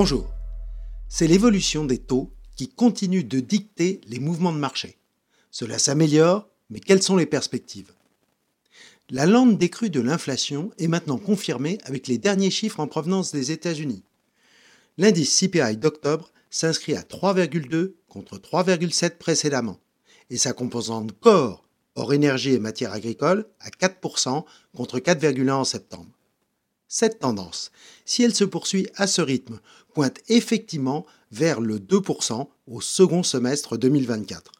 Bonjour. C'est l'évolution des taux qui continue de dicter les mouvements de marché. Cela s'améliore, mais quelles sont les perspectives? La lente décrue de l'inflation est maintenant confirmée avec les derniers chiffres en provenance des États-Unis. L'indice CPI d'octobre s'inscrit à 3,2 contre 3,7 précédemment, et sa composante corps, hors énergie et matières agricoles, à 4% contre 4,1 en septembre. Cette tendance, si elle se poursuit à ce rythme, pointe effectivement vers le 2% au second semestre 2024.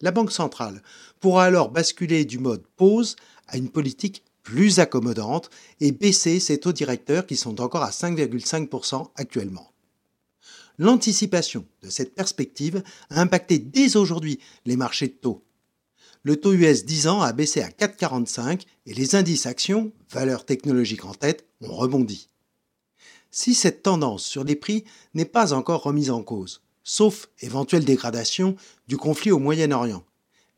La Banque centrale pourra alors basculer du mode pause à une politique plus accommodante et baisser ses taux directeurs qui sont encore à 5,5% actuellement. L'anticipation de cette perspective a impacté dès aujourd'hui les marchés de taux le taux US 10 ans a baissé à 4,45 et les indices actions, valeurs technologiques en tête, ont rebondi. Si cette tendance sur les prix n'est pas encore remise en cause, sauf éventuelle dégradation du conflit au Moyen-Orient,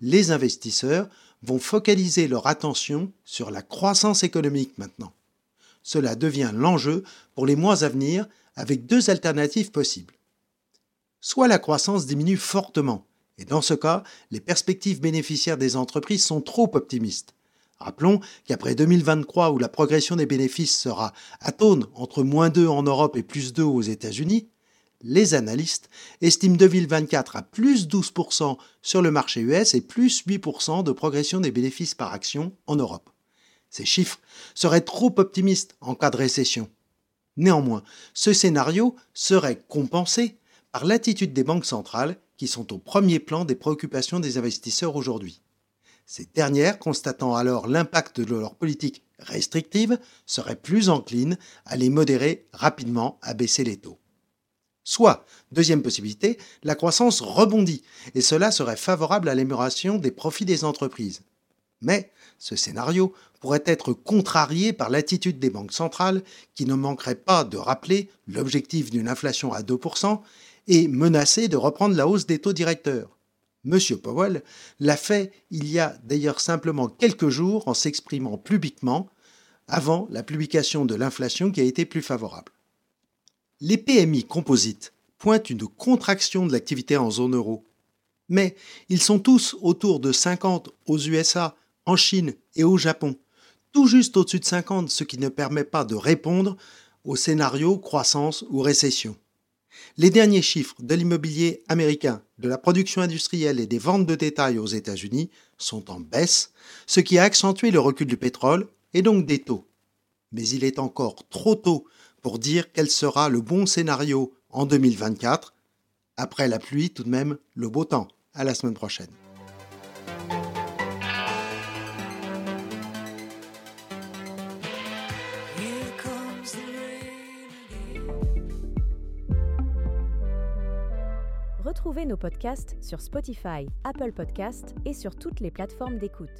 les investisseurs vont focaliser leur attention sur la croissance économique maintenant. Cela devient l'enjeu pour les mois à venir avec deux alternatives possibles. Soit la croissance diminue fortement, et dans ce cas, les perspectives bénéficiaires des entreprises sont trop optimistes. Rappelons qu'après 2023, où la progression des bénéfices sera atone entre moins 2 en Europe et plus 2 aux États-Unis, les analystes estiment 2024 à plus 12% sur le marché US et plus 8% de progression des bénéfices par action en Europe. Ces chiffres seraient trop optimistes en cas de récession. Néanmoins, ce scénario serait compensé par l'attitude des banques centrales qui sont au premier plan des préoccupations des investisseurs aujourd'hui. Ces dernières, constatant alors l'impact de leur politique restrictive, seraient plus enclines à les modérer rapidement, à baisser les taux. Soit, deuxième possibilité, la croissance rebondit, et cela serait favorable à l'amélioration des profits des entreprises. Mais ce scénario pourrait être contrarié par l'attitude des banques centrales qui ne manqueraient pas de rappeler l'objectif d'une inflation à 2% et menacé de reprendre la hausse des taux directeurs. M. Powell l'a fait il y a d'ailleurs simplement quelques jours en s'exprimant publiquement avant la publication de l'inflation qui a été plus favorable. Les PMI composites pointent une contraction de l'activité en zone euro, mais ils sont tous autour de 50 aux USA, en Chine et au Japon, tout juste au-dessus de 50, ce qui ne permet pas de répondre au scénario croissance ou récession. Les derniers chiffres de l'immobilier américain, de la production industrielle et des ventes de détail aux États-Unis sont en baisse, ce qui a accentué le recul du pétrole et donc des taux. Mais il est encore trop tôt pour dire quel sera le bon scénario en 2024. Après la pluie, tout de même, le beau temps. À la semaine prochaine. Retrouvez nos podcasts sur Spotify, Apple Podcasts et sur toutes les plateformes d'écoute.